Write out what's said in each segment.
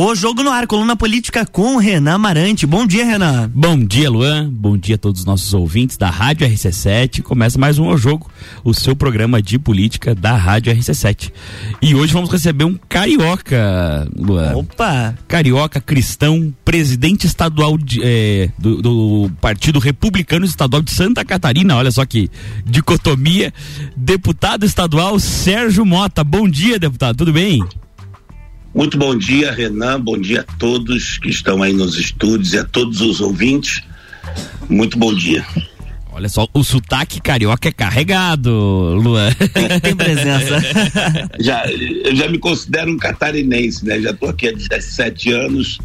O Jogo no Ar, coluna política com Renan Marante. Bom dia, Renan. Bom dia, Luan. Bom dia a todos os nossos ouvintes da Rádio RC7. Começa mais um O Jogo, o seu programa de política da Rádio RC7. E hoje vamos receber um carioca, Luan. Opa! Carioca cristão, presidente estadual de, é, do, do Partido Republicano Estadual de Santa Catarina. Olha só que dicotomia. Deputado estadual Sérgio Mota. Bom dia, deputado. Tudo bem? Muito bom dia, Renan. Bom dia a todos que estão aí nos estúdios e a todos os ouvintes. Muito bom dia. Olha só, o sotaque carioca é carregado, Luan. Tem, presença. já, eu já me considero um catarinense, né? Já estou aqui há 17 anos,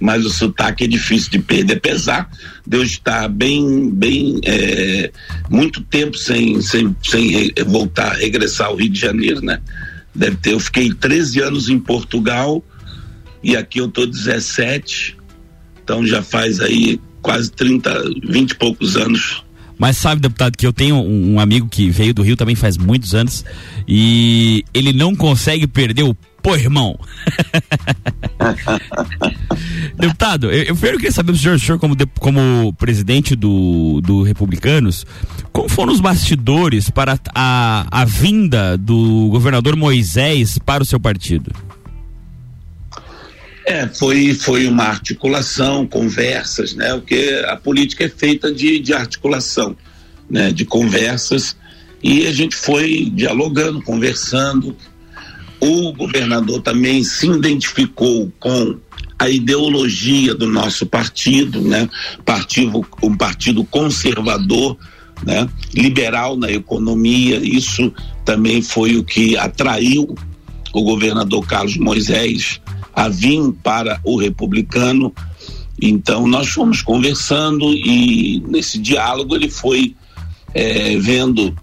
mas o sotaque é difícil de perder, apesar de eu estar bem, bem, é, muito tempo sem, sem, sem voltar, regressar ao Rio de Janeiro, né? Deve ter, eu fiquei 13 anos em Portugal e aqui eu tô 17. Então já faz aí quase 30, 20 e poucos anos. Mas sabe, deputado, que eu tenho um, um amigo que veio do Rio também faz muitos anos e ele não consegue perder o pô, irmão. Deputado, eu, eu primeiro queria saber do senhor, senhor como, de, como presidente do, do Republicanos, como foram os bastidores para a, a vinda do governador Moisés para o seu partido? É, foi, foi uma articulação, conversas, né? Porque a política é feita de, de articulação, né? De conversas e a gente foi dialogando, conversando. O governador também se identificou com a ideologia do nosso partido, né? Partido, um partido conservador, né? Liberal na economia. Isso também foi o que atraiu o governador Carlos Moisés a vir para o republicano. Então nós fomos conversando e nesse diálogo ele foi é, vendo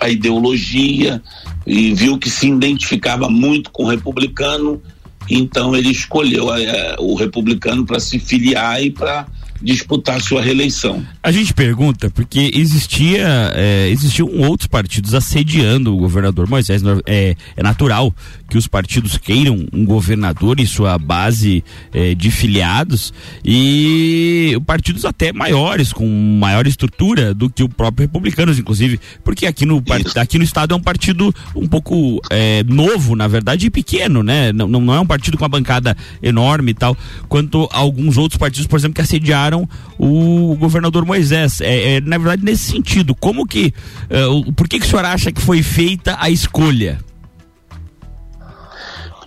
a ideologia e viu que se identificava muito com o republicano, então ele escolheu é, o republicano para se filiar e para disputar sua reeleição. A gente pergunta porque existia é, existiam outros partidos assediando o governador Moisés. É, é natural que os partidos queiram um governador e sua base é, de filiados e partidos até maiores, com maior estrutura do que o próprio Republicanos, inclusive, porque aqui no, aqui no estado é um partido um pouco é, novo, na verdade, e pequeno, né? Não, não é um partido com uma bancada enorme e tal, quanto alguns outros partidos, por exemplo, que assediaram o governador Moisés. É, é na verdade, nesse sentido, como que, uh, por que que o senhor acha que foi feita a escolha?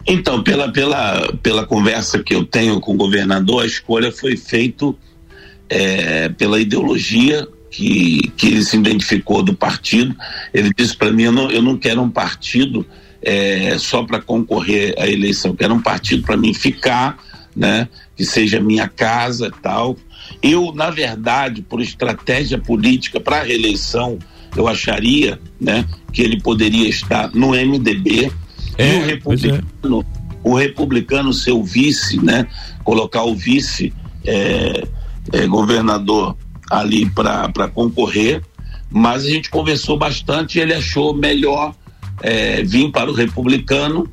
Então, pela, pela, pela conversa que eu tenho com o governador, a escolha foi feita é, pela ideologia que, que ele se identificou do partido. Ele disse para mim: eu não, eu não quero um partido é, só para concorrer à eleição, eu quero um partido para mim ficar, né, que seja minha casa tal. Eu, na verdade, por estratégia política para a reeleição, eu acharia né, que ele poderia estar no MDB é, e o é. republicano, é. o republicano ser o vice, né? Colocar o vice é, é, governador ali para concorrer, mas a gente conversou bastante e ele achou melhor é, vir para o republicano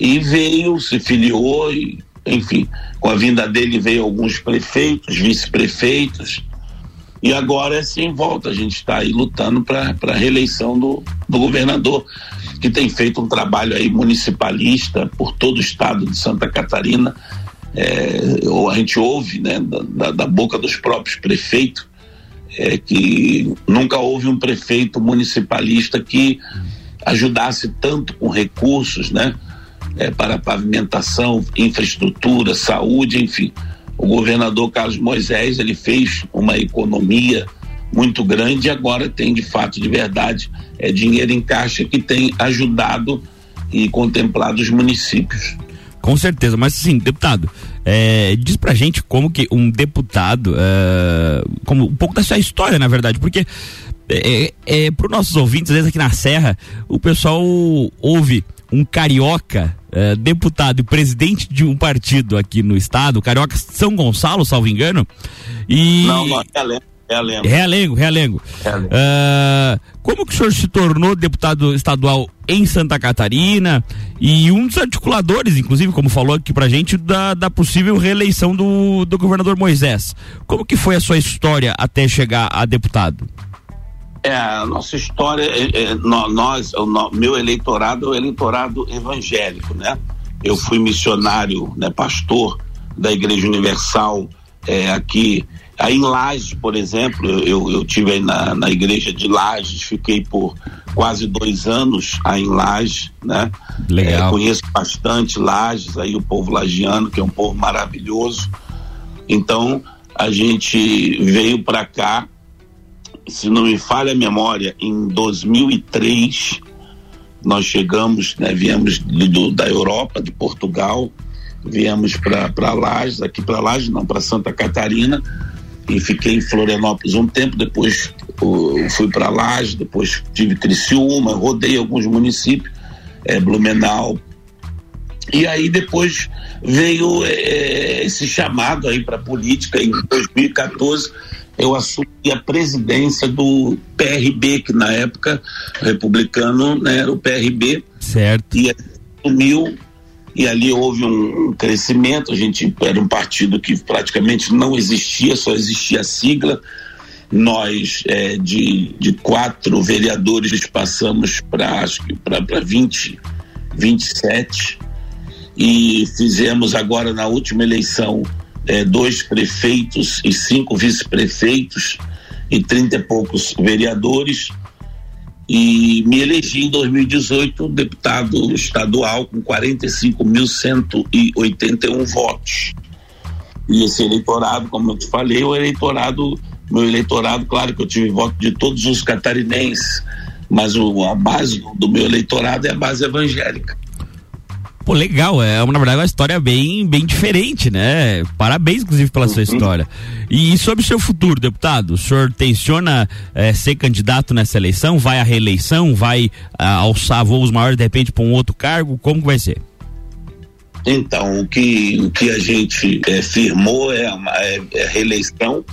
e veio, se filiou e, enfim, com a vinda dele veio alguns prefeitos, vice-prefeitos, e agora é sem volta, a gente está aí lutando para a reeleição do, do governador que tem feito um trabalho aí municipalista por todo o estado de Santa Catarina. É, ou a gente ouve né, da, da boca dos próprios prefeitos é, que nunca houve um prefeito municipalista que ajudasse tanto com recursos, né, é, para pavimentação, infraestrutura, saúde, enfim. O governador Carlos Moisés ele fez uma economia muito grande e agora tem de fato de verdade é dinheiro em caixa que tem ajudado e contemplado os municípios. Com certeza, mas sim, deputado, é, diz pra gente como que um deputado, é, como um pouco da sua história, na verdade, porque é, é, é para os nossos ouvintes, às vezes aqui na Serra, o pessoal ouve um carioca é, deputado e presidente de um partido aqui no estado, Carioca São Gonçalo, salvo engano. E... Não, não, é Realengo. Realengo, Realengo. Realengo. Uh, como que o senhor se tornou deputado estadual em Santa Catarina e um dos articuladores, inclusive, como falou aqui pra gente, da, da possível reeleição do, do governador Moisés. Como que foi a sua história até chegar a deputado? É, a nossa história, é, é, nós, o meu eleitorado é o eleitorado evangélico, né? Eu fui missionário, né, pastor da Igreja Universal é, aqui Aí em Lages, por exemplo, eu, eu tive aí na, na igreja de Lages, fiquei por quase dois anos aí em Lages, né? Legal. É, conheço bastante Lages, aí o povo lagiano, que é um povo maravilhoso. Então, a gente veio para cá, se não me falha a memória, em 2003, nós chegamos, né, viemos do, da Europa, de Portugal, viemos para Lages, aqui para Lages, não, para Santa Catarina, e fiquei em Florianópolis um tempo, depois fui para Laje, depois tive Criciúma, rodei alguns municípios, é, Blumenau. E aí depois veio é, esse chamado aí para política em 2014 eu assumi a presidência do PRB, que na época republicano né, era o PRB. Certo. E assumiu e ali houve um crescimento. A gente era um partido que praticamente não existia, só existia a sigla. Nós, é, de, de quatro vereadores, passamos para acho que para 20, 27 e fizemos agora na última eleição é, dois prefeitos e cinco vice-prefeitos e trinta e poucos vereadores e me elegi em 2018 deputado estadual com 45.181 votos. E esse eleitorado, como eu te falei, o eleitorado, meu eleitorado, claro que eu tive voto de todos os catarinenses, mas o, a base do meu eleitorado é a base evangélica. Pô, legal, é na verdade uma história bem, bem diferente, né? Parabéns, inclusive, pela uhum. sua história. E, e, sobre o seu futuro, deputado, o senhor tenciona é, ser candidato nessa eleição? Vai à reeleição? Vai ah, alçar voos maiores de repente para um outro cargo? Como que vai ser? Então, o que, o que a gente é, firmou é a, é, é a reeleição.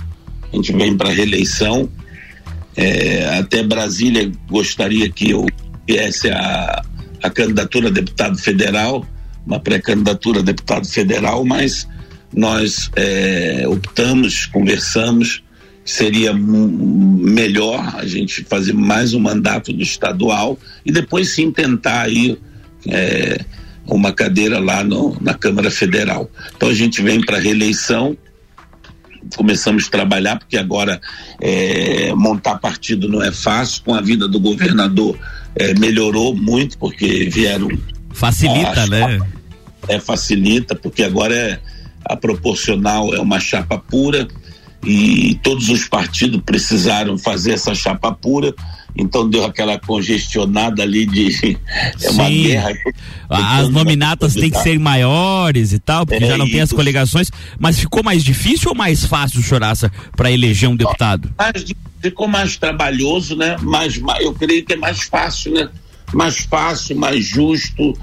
A gente vem para reeleição. É, até Brasília gostaria que eu viesse a a candidatura a deputado federal, uma pré-candidatura a deputado federal, mas nós é, optamos, conversamos, seria melhor a gente fazer mais um mandato do estadual e depois sim tentar aí é, uma cadeira lá no, na Câmara Federal. Então a gente vem para reeleição, começamos a trabalhar, porque agora é, montar partido não é fácil, com a vida do governador é, melhorou muito, porque vieram. Facilita, né? É, facilita, porque agora é, a proporcional é uma chapa pura e todos os partidos precisaram fazer essa chapa pura, então deu aquela congestionada ali de é uma Sim. guerra. As nominatas têm que ser maiores e tal, porque é, já não tem as coligações, mas ficou mais difícil ou mais fácil, Choraça, para eleger um deputado? Mais, ficou mais trabalhoso, né? Mas eu creio que é mais fácil, né? Mais fácil, mais justo,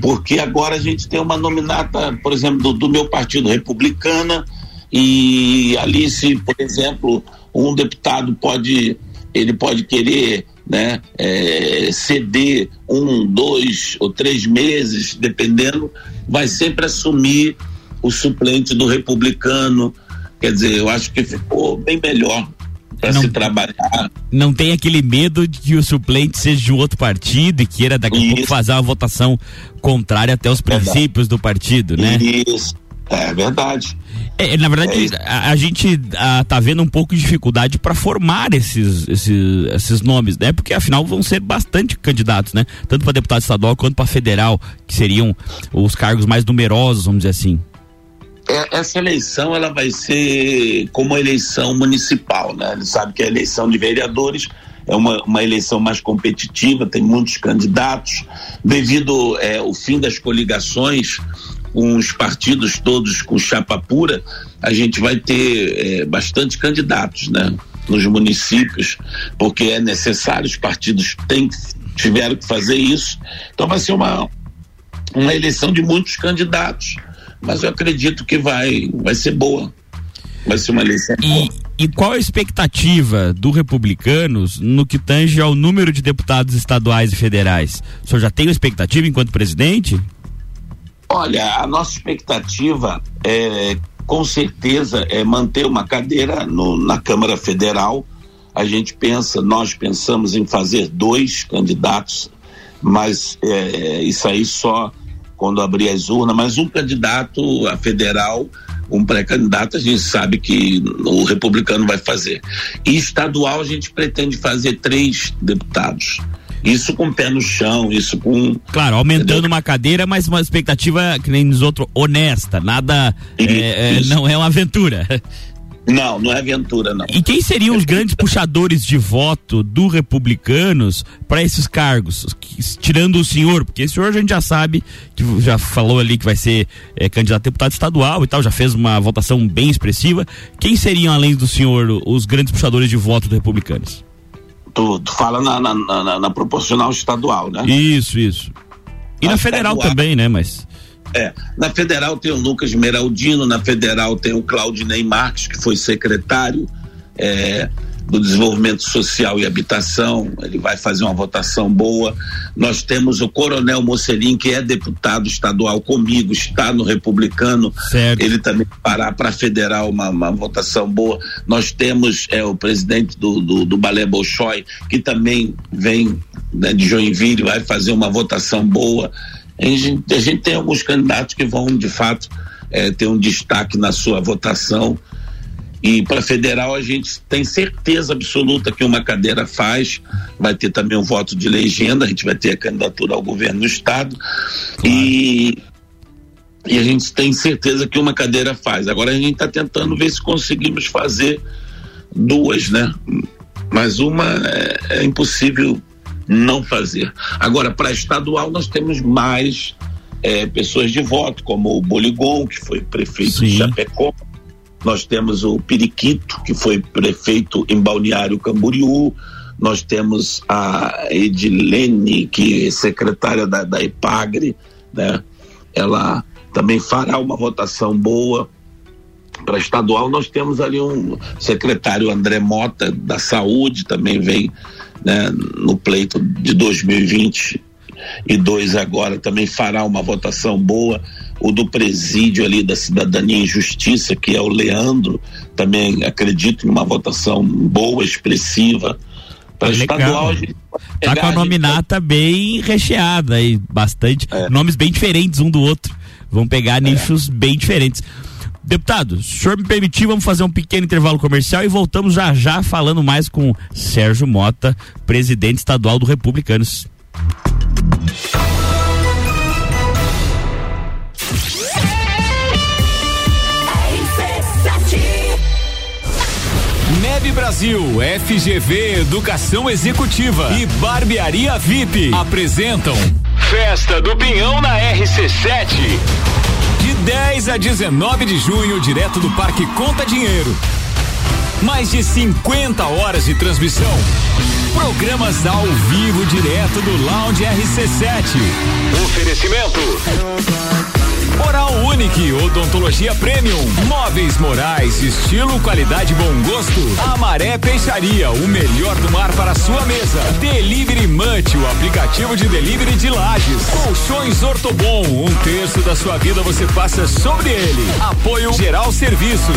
porque agora a gente tem uma nominata, por exemplo, do, do meu partido republicana, e ali se, por exemplo, um deputado pode ele pode querer né, é, ceder um, dois ou três meses, dependendo, vai sempre assumir o suplente do republicano. Quer dizer, eu acho que ficou bem melhor para se trabalhar. Não tem aquele medo de que o suplente seja de outro partido e queira daqui a pouco fazer uma votação contrária até os princípios do partido, né? Isso. É verdade. É, na verdade, é a, a, gente a, tá vendo um pouco de dificuldade para formar esses, esses, esses nomes, né? Porque afinal vão ser bastante candidatos, né? Tanto para deputado estadual quanto para federal, que seriam os cargos mais numerosos, vamos dizer assim. É, essa eleição ela vai ser como a eleição municipal, né? Ele sabe que a eleição de vereadores é uma, uma eleição mais competitiva, tem muitos candidatos. Devido é, ao fim das coligações, com os partidos todos com chapa pura, a gente vai ter é, bastante candidatos, né? Nos municípios, porque é necessário, os partidos têm, tiveram que fazer isso. Então vai ser uma, uma eleição de muitos candidatos, mas eu acredito que vai, vai ser boa. Vai ser uma eleição. E, e qual a expectativa do Republicanos no que tange ao número de deputados estaduais e federais? O senhor já tem uma expectativa enquanto presidente? Olha, a nossa expectativa é, com certeza, é manter uma cadeira no, na Câmara Federal. A gente pensa, nós pensamos em fazer dois candidatos, mas é, isso aí só quando abrir as urnas, mas um candidato a federal, um pré-candidato, a gente sabe que o republicano vai fazer. E estadual a gente pretende fazer três deputados. Isso com o pé no chão, isso com. Claro, aumentando entendeu? uma cadeira, mas uma expectativa, que nem nos outros, honesta. Nada. É, é, não é uma aventura. Não, não é aventura, não. E quem seriam os grandes puxadores de voto do republicanos para esses cargos? Tirando o senhor, porque o senhor a gente já sabe, que já falou ali que vai ser é, candidato a deputado estadual e tal, já fez uma votação bem expressiva. Quem seriam, além do senhor, os grandes puxadores de voto dos republicanos? Tu, tu fala na, na, na, na, proporcional estadual, né? Isso, isso. E na, na federal estadual, também, né? Mas. É, na federal tem o Lucas Meraldino, na federal tem o Claudinei Marques, que foi secretário. É, do Desenvolvimento Social e Habitação, ele vai fazer uma votação boa. Nós temos o Coronel Mocelin, que é deputado estadual comigo, está no Republicano, certo. ele também fará para federal uma, uma, votação boa. Nós temos é, o presidente do, do, do Balé Bolshoi, que também vem né, de Joinville, vai fazer uma votação boa. A gente, a gente tem alguns candidatos que vão, de fato, é, ter um destaque na sua votação. E para federal a gente tem certeza absoluta que uma cadeira faz, vai ter também um voto de legenda, a gente vai ter a candidatura ao governo do estado claro. e e a gente tem certeza que uma cadeira faz. Agora a gente está tentando ver se conseguimos fazer duas, né? Mas uma é, é impossível não fazer. Agora para estadual nós temos mais é, pessoas de voto, como o Boligon, que foi prefeito Sim. de Chapecó, nós temos o Periquito, que foi prefeito em Balneário Camboriú, nós temos a Edilene, que é secretária da, da EPAGRE, né? Ela também fará uma votação boa para estadual. Nós temos ali um secretário André Mota da Saúde, também vem né, no pleito de 2020 e dois agora também fará uma votação boa. O do presídio ali da Cidadania e Justiça, que é o Leandro, também acredito em uma votação boa, expressiva. Para estadual, Tá com a nominata gente... bem recheada e bastante é. nomes bem diferentes um do outro. Vão pegar é. nichos bem diferentes. Deputado, se o senhor me permitir, vamos fazer um pequeno intervalo comercial e voltamos já já falando mais com Sérgio Mota, presidente estadual do Republicanos. Neve Brasil, FGV Educação Executiva e Barbearia VIP apresentam Festa do Pinhão na RC7. De 10 a 19 de junho, direto do Parque Conta Dinheiro. Mais de 50 horas de transmissão. Programas ao vivo direto do Lounge RC7. Oferecimento. Oral Unique, odontologia premium, móveis morais, estilo, qualidade, bom gosto. Amaré Peixaria, o melhor do mar para sua mesa. Delivery Munch, o aplicativo de delivery de lajes. Colchões Ortobon, um terço da sua vida você passa sobre ele. Apoio Geral Serviços.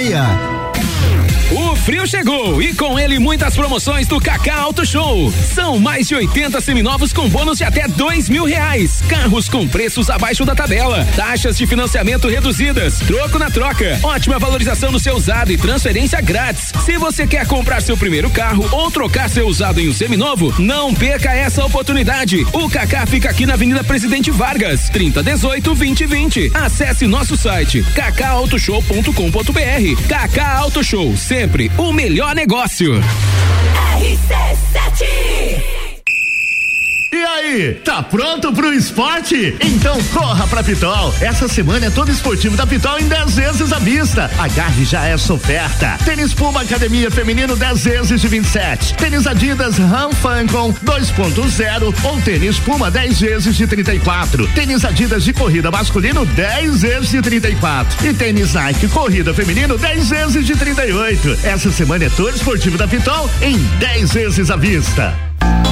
meia. Frio chegou e com ele muitas promoções do Kaká Auto Show. São mais de 80 seminovos com bônus de até dois mil reais. Carros com preços abaixo da tabela. Taxas de financiamento reduzidas. Troco na troca. Ótima valorização no seu usado e transferência grátis. Se você quer comprar seu primeiro carro ou trocar seu usado em um seminovo, não perca essa oportunidade. O Kaká fica aqui na Avenida Presidente Vargas, 3018 2020. Acesse nosso site kakautoshow.com.br. Kaká Auto Show, sempre o melhor negócio. RC7 e aí, tá pronto pro esporte? Então corra pra Pitol. Essa semana é todo esportivo da Pitol em 10 vezes à vista. Agarre já essa oferta. Tênis Puma Academia Feminino 10 vezes de 27. Tênis Adidas Ram Fancon 2.0 ou tênis Puma 10 vezes de 34. Tênis Adidas de corrida masculino 10 vezes de 34. E tênis Nike Corrida Feminino 10 vezes de 38. Essa semana é todo esportivo da Pitol em 10 vezes à vista.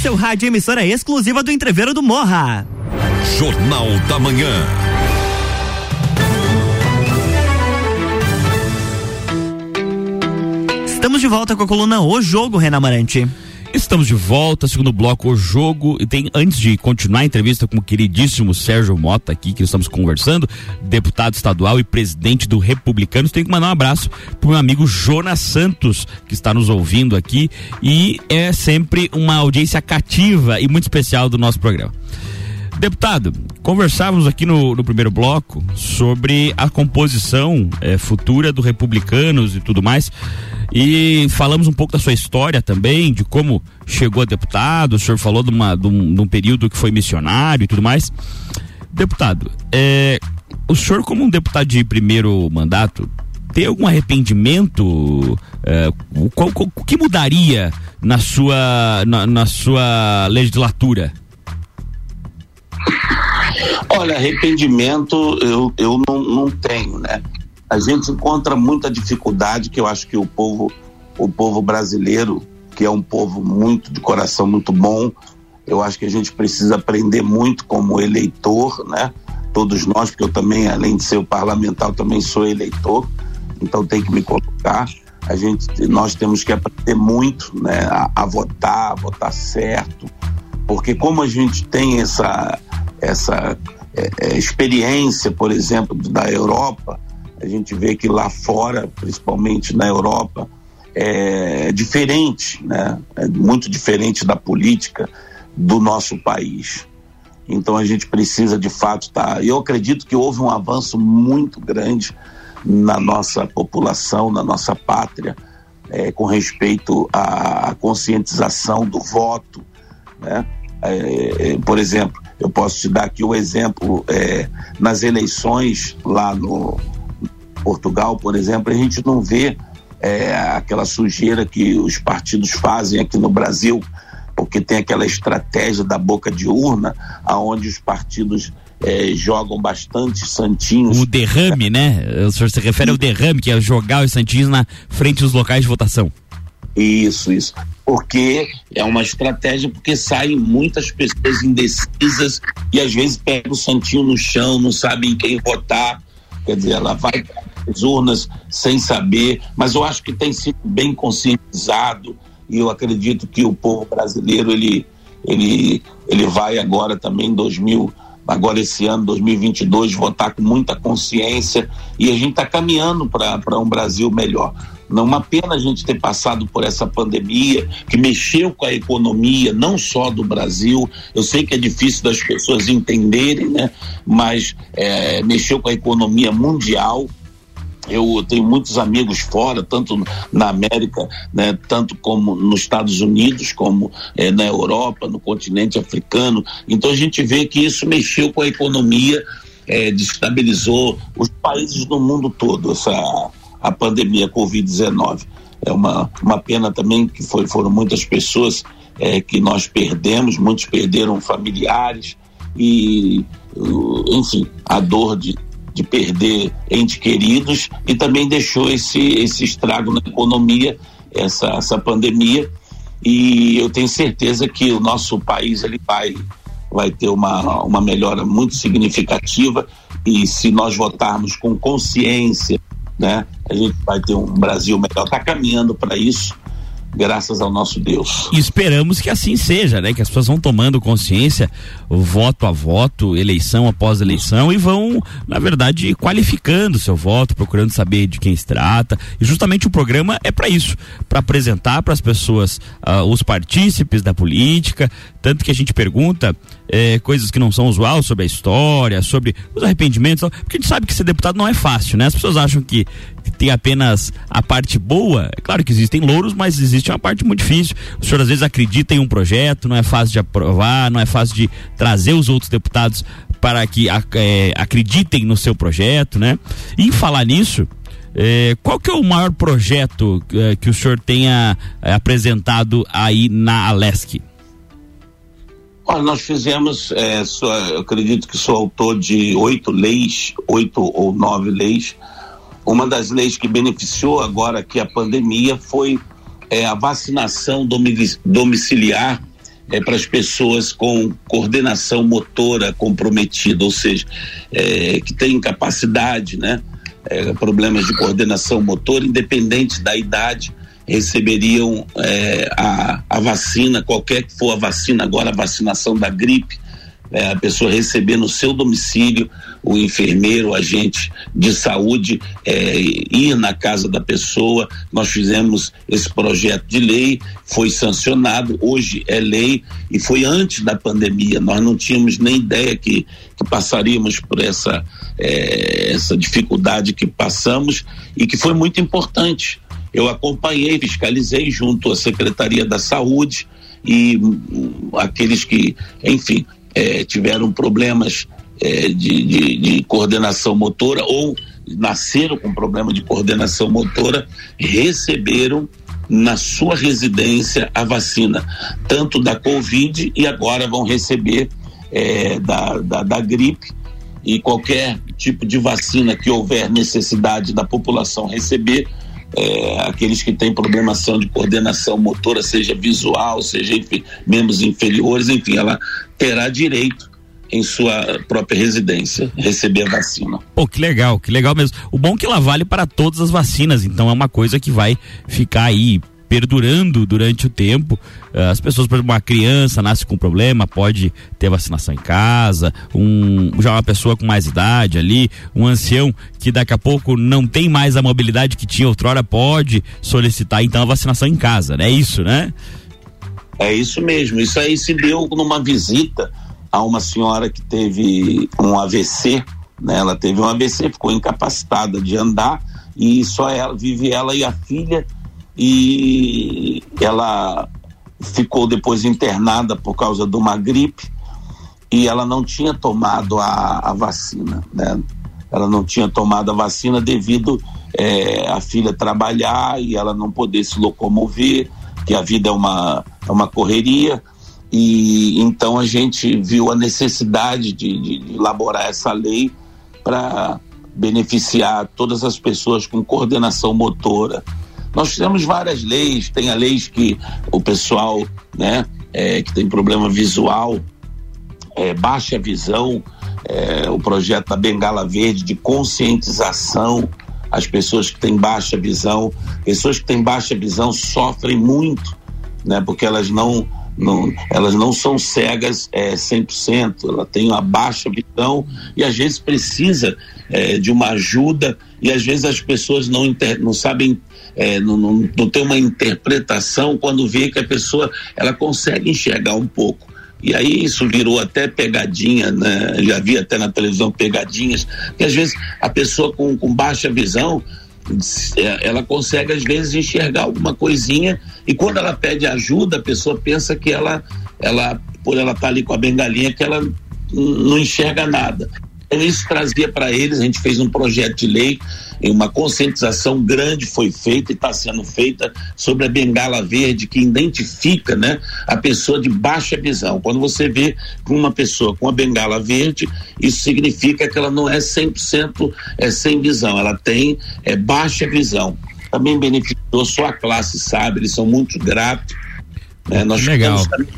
Seu rádio, emissora exclusiva do Entreveiro do Morra. Jornal da Manhã. Estamos de volta com a coluna O Jogo, Renan Marante. Estamos de volta, segundo bloco, o jogo. E tem, antes de continuar a entrevista com o queridíssimo Sérgio Mota aqui, que estamos conversando, deputado estadual e presidente do Republicanos, tenho que mandar um abraço para o meu amigo Jonas Santos, que está nos ouvindo aqui. E é sempre uma audiência cativa e muito especial do nosso programa. Deputado, conversávamos aqui no, no, primeiro bloco sobre a composição é, futura do Republicanos e tudo mais. E falamos um pouco da sua história também, de como chegou a deputado. O senhor falou de, uma, de, um, de um período que foi missionário e tudo mais. Deputado, é, o senhor, como um deputado de primeiro mandato, tem algum arrependimento? É, o, o, que mudaria na sua, na, na sua legislatura? Olha, arrependimento eu, eu não, não tenho, né? A gente encontra muita dificuldade que eu acho que o povo, o povo brasileiro, que é um povo muito de coração muito bom, eu acho que a gente precisa aprender muito como eleitor, né? Todos nós, porque eu também, além de ser o parlamentar, também sou eleitor, então tem que me colocar. A gente, nós temos que aprender muito, né? A, a votar, a votar certo, porque como a gente tem essa essa é, é, experiência, por exemplo, da Europa, a gente vê que lá fora, principalmente na Europa, é diferente, né? É muito diferente da política do nosso país. Então a gente precisa de fato estar. Tá, eu acredito que houve um avanço muito grande na nossa população, na nossa pátria, é, com respeito à conscientização do voto, né? É, é por exemplo, eu posso te dar aqui o exemplo é, nas eleições lá no Portugal, por exemplo, a gente não vê é, aquela sujeira que os partidos fazem aqui no Brasil, porque tem aquela estratégia da boca de urna, aonde os partidos é, jogam bastante santinhos. O derrame, né? O senhor se refere ao derrame, que é jogar os santinhos na frente dos locais de votação. Isso, isso. Porque é uma estratégia, porque saem muitas pessoas indecisas e às vezes pega o santinho no chão, não sabem quem votar. Quer dizer, ela vai as urnas sem saber, mas eu acho que tem sido bem conscientizado e eu acredito que o povo brasileiro ele, ele ele vai agora também em 2000 agora esse ano 2022 votar com muita consciência e a gente está caminhando para um Brasil melhor. Não uma pena a gente ter passado por essa pandemia que mexeu com a economia, não só do Brasil. Eu sei que é difícil das pessoas entenderem, né? Mas é, mexeu com a economia mundial. Eu tenho muitos amigos fora, tanto na América, né, tanto como nos Estados Unidos, como é, na Europa, no continente africano. Então a gente vê que isso mexeu com a economia, é, destabilizou os países do mundo todo. Essa a pandemia Covid-19. É uma, uma pena também que foi, foram muitas pessoas é, que nós perdemos, muitos perderam familiares e, enfim, a dor de, de perder entes queridos e também deixou esse, esse estrago na economia, essa, essa pandemia. E eu tenho certeza que o nosso país ele vai, vai ter uma, uma melhora muito significativa e se nós votarmos com consciência, né? A gente vai ter um Brasil melhor. Está caminhando para isso graças ao nosso Deus. E esperamos que assim seja, né? Que as pessoas vão tomando consciência, voto a voto, eleição após eleição e vão, na verdade, qualificando seu voto, procurando saber de quem se trata. E justamente o programa é para isso, para apresentar para as pessoas uh, os partícipes da política, tanto que a gente pergunta é, coisas que não são usual sobre a história, sobre os arrependimentos, porque a gente sabe que ser deputado não é fácil, né? As pessoas acham que tem apenas a parte boa. É claro que existem louros, mas existe uma parte muito difícil. O senhor às vezes acredita em um projeto, não é fácil de aprovar, não é fácil de trazer os outros deputados para que é, acreditem no seu projeto, né? E em falar nisso, é, qual que é o maior projeto é, que o senhor tenha é, apresentado aí na Alesc? Olha, nós fizemos, é, acredito que sou autor de oito leis, oito ou nove leis. Uma das leis que beneficiou agora que a pandemia foi é, a vacinação domiciliar é, para as pessoas com coordenação motora comprometida, ou seja, é, que têm incapacidade, né? É, problemas de coordenação motora, independente da idade, receberiam é, a, a vacina, qualquer que for a vacina, agora a vacinação da gripe, é, a pessoa receber no seu domicílio, o enfermeiro, o agente de saúde, é, ir na casa da pessoa. Nós fizemos esse projeto de lei, foi sancionado, hoje é lei e foi antes da pandemia. Nós não tínhamos nem ideia que, que passaríamos por essa, é, essa dificuldade que passamos e que foi muito importante. Eu acompanhei, fiscalizei junto à Secretaria da Saúde e hum, aqueles que, enfim, é, tiveram problemas é, de, de, de, coordenação motora ou nasceram com problema de coordenação motora, receberam na sua residência a vacina, tanto da Covid e agora vão receber é, da, da, da gripe e qualquer tipo de vacina que houver necessidade da população receber, é, aqueles que têm problemação de coordenação motora, seja visual, seja enfim, membros inferiores, enfim, ela terá direito em sua própria residência receber a vacina. Pô, que legal, que legal mesmo. O bom é que ela vale para todas as vacinas, então é uma coisa que vai ficar aí perdurando durante o tempo. Eh, as pessoas, por exemplo, uma criança nasce com problema, pode ter vacinação em casa, um, já uma pessoa com mais idade ali, um ancião que daqui a pouco não tem mais a mobilidade que tinha outrora, pode solicitar então a vacinação em casa, né? É isso, né? É isso mesmo. Isso aí se deu numa visita a uma senhora que teve um AVC, né? Ela teve um AVC, ficou incapacitada de andar e só ela vive ela e a filha e ela ficou depois internada por causa de uma gripe e ela não tinha tomado a, a vacina, né? Ela não tinha tomado a vacina devido é, a filha trabalhar e ela não poder se locomover, que a vida é uma, é uma correria e então a gente viu a necessidade de, de, de elaborar essa lei para beneficiar todas as pessoas com coordenação motora, nós temos várias leis, tem a lei que o pessoal, né, é, que tem problema visual, é, baixa visão, é, o projeto da Bengala Verde de conscientização as pessoas que têm baixa visão. Pessoas que têm baixa visão sofrem muito, né, porque elas não não, elas não são cegas é, 100%, ela tem uma baixa visão e às vezes precisa é, de uma ajuda e às vezes as pessoas não, inter, não sabem, é, não, não, não tem uma interpretação quando vê que a pessoa ela consegue enxergar um pouco. E aí isso virou até pegadinha, né? Já vi até na televisão pegadinhas, que às vezes a pessoa com, com baixa visão é, ela consegue às vezes enxergar alguma coisinha e quando ela pede ajuda a pessoa pensa que ela ela por ela estar tá ali com a bengalinha que ela não enxerga nada então, isso trazia para eles, a gente fez um projeto de lei, e uma conscientização grande foi feita e está sendo feita sobre a bengala verde, que identifica né, a pessoa de baixa visão. Quando você vê uma pessoa com a bengala verde, isso significa que ela não é 100% é, sem visão, ela tem é, baixa visão. Também beneficiou sua classe, sabe? Eles são muito gratos. Né? Nós Legal. Fizemos,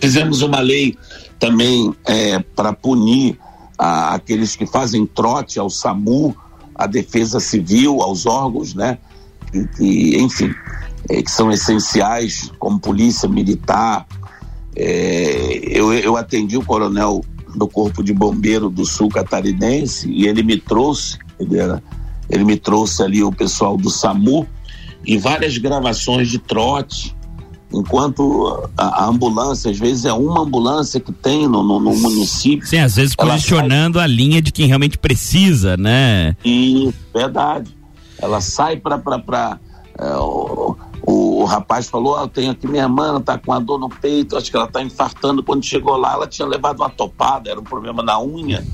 fizemos uma lei também é, para punir a, aqueles que fazem trote ao SAMU, à Defesa Civil, aos órgãos, né? Que, enfim, é, que são essenciais, como Polícia Militar. É, eu, eu atendi o coronel do Corpo de Bombeiro do Sul Catarinense e ele me trouxe, ele, era, ele me trouxe ali o pessoal do SAMU e várias gravações de trote enquanto a, a, ambulância, às vezes é uma ambulância que tem no, no, no município. Sim, às vezes posicionando sai... a linha de quem realmente precisa, né? Isso, verdade. Ela sai para. É, o, o, o, rapaz falou: ah, Eu tenho aqui minha irmã, tá com a dor no peito, acho que ela tá infartando. Quando chegou lá, ela tinha levado uma topada, era um problema na unha.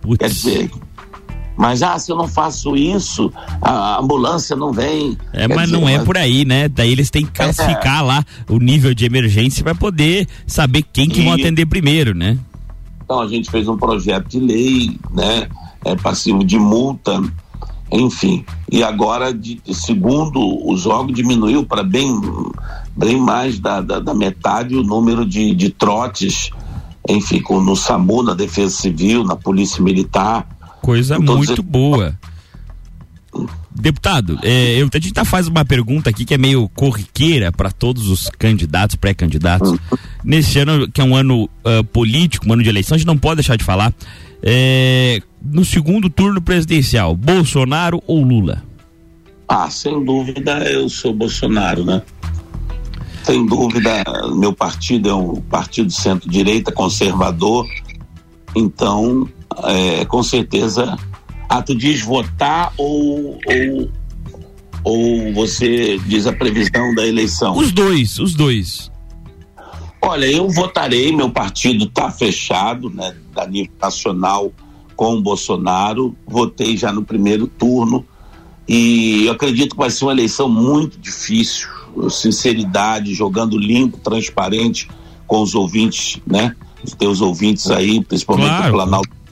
Putz. Quer dizer, mas ah, se eu não faço isso, a ambulância não vem. É, mas dizer, não é mas... por aí, né? Daí eles têm que classificar é. lá o nível de emergência para poder saber quem que e... vão atender primeiro, né? Então a gente fez um projeto de lei, né? É passivo de multa, enfim. E agora, de, segundo os órgãos, diminuiu para bem, bem mais da, da, da, metade o número de, de trotes, enfim, no SAMU, na Defesa Civil, na Polícia Militar Coisa muito boa. Deputado, é, eu, a gente tá faz uma pergunta aqui que é meio corriqueira para todos os candidatos, pré-candidatos. Nesse ano, que é um ano uh, político, um ano de eleição, a gente não pode deixar de falar. É, no segundo turno presidencial, Bolsonaro ou Lula? Ah, sem dúvida eu sou Bolsonaro, né? Sem dúvida, meu partido é um partido centro-direita, conservador, então é, com certeza. Ah, tu diz votar ou, ou, ou você diz a previsão da eleição? Os dois, os dois. Olha, eu votarei, meu partido está fechado, né, da nível nacional com o Bolsonaro. Votei já no primeiro turno e eu acredito que vai ser uma eleição muito difícil. Sinceridade, jogando limpo, transparente com os ouvintes, né? Os teus ouvintes aí, principalmente claro. do Planalto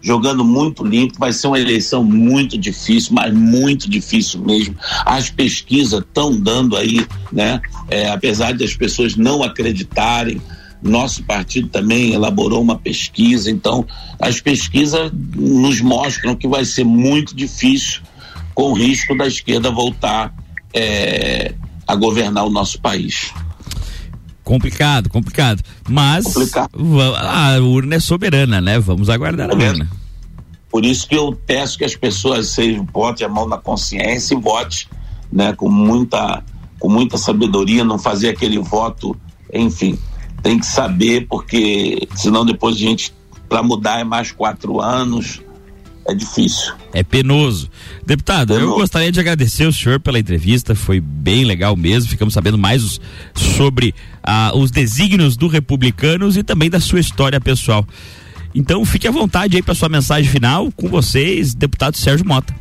jogando muito limpo. Vai ser uma eleição muito difícil, mas muito difícil mesmo. As pesquisas estão dando aí, né? É, apesar de as pessoas não acreditarem, nosso partido também elaborou uma pesquisa, então as pesquisas nos mostram que vai ser muito difícil, com o risco da esquerda voltar é, a governar o nosso país. Complicado, complicado. Mas complicado. a urna é soberana, né? Vamos aguardar a urna. Por isso que eu peço que as pessoas sejam, botem a mão na consciência e vote, né? Com muita, com muita sabedoria, não fazer aquele voto, enfim, tem que saber, porque senão depois a gente, para mudar é mais quatro anos, é difícil. É penoso. Deputado, penoso. eu gostaria de agradecer o senhor pela entrevista, foi bem legal mesmo. Ficamos sabendo mais os, sobre ah, os desígnios do Republicanos e também da sua história pessoal. Então, fique à vontade aí para sua mensagem final com vocês, deputado Sérgio Mota.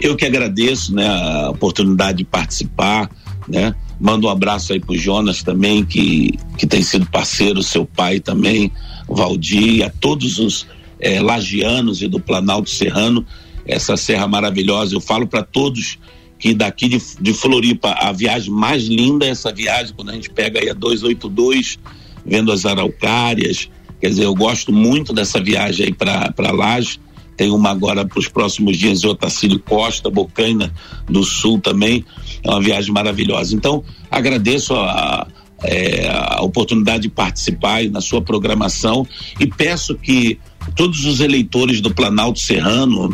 Eu que agradeço, né, a oportunidade de participar, né? Mando um abraço aí pro Jonas também, que, que tem sido parceiro, seu pai também, Valdir, a todos os é, lagianos e do Planalto Serrano, essa serra maravilhosa. Eu falo para todos que daqui de, de Floripa, a viagem mais linda é essa viagem, quando a gente pega aí a 282, vendo as araucárias. Quer dizer, eu gosto muito dessa viagem aí para Laje. Tem uma agora para os próximos dias em Otacílio Costa, Bocaina do Sul também. É uma viagem maravilhosa. Então, agradeço a, a oportunidade de participar na sua programação e peço que todos os eleitores do Planalto Serrano,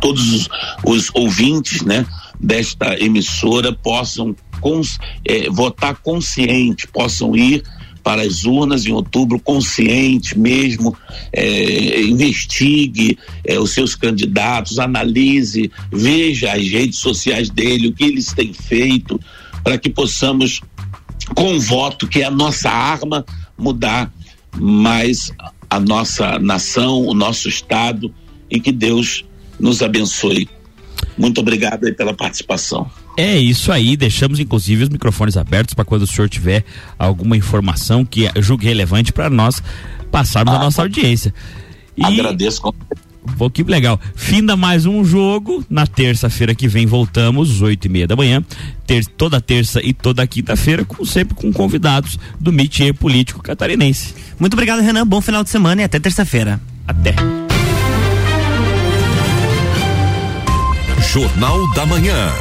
todos os, os ouvintes, né, desta emissora possam cons, é, votar consciente, possam ir para as urnas em outubro consciente mesmo, é, investigue é, os seus candidatos, analise, veja as redes sociais dele, o que eles têm feito, para que possamos, com o voto, que é a nossa arma, mudar mais a nossa nação, o nosso Estado e que Deus nos abençoe. Muito obrigado aí pela participação. É isso aí, deixamos inclusive os microfones abertos para quando o senhor tiver alguma informação que julgue relevante para nós passarmos ah, a nossa audiência. E... Agradeço. Pô, que legal. Finda mais um jogo. Na terça-feira que vem voltamos, oito e meia da manhã. Ter, toda terça e toda quinta-feira, com, sempre com convidados do métier político catarinense. Muito obrigado, Renan. Bom final de semana e até terça-feira. Até. Jornal da Manhã.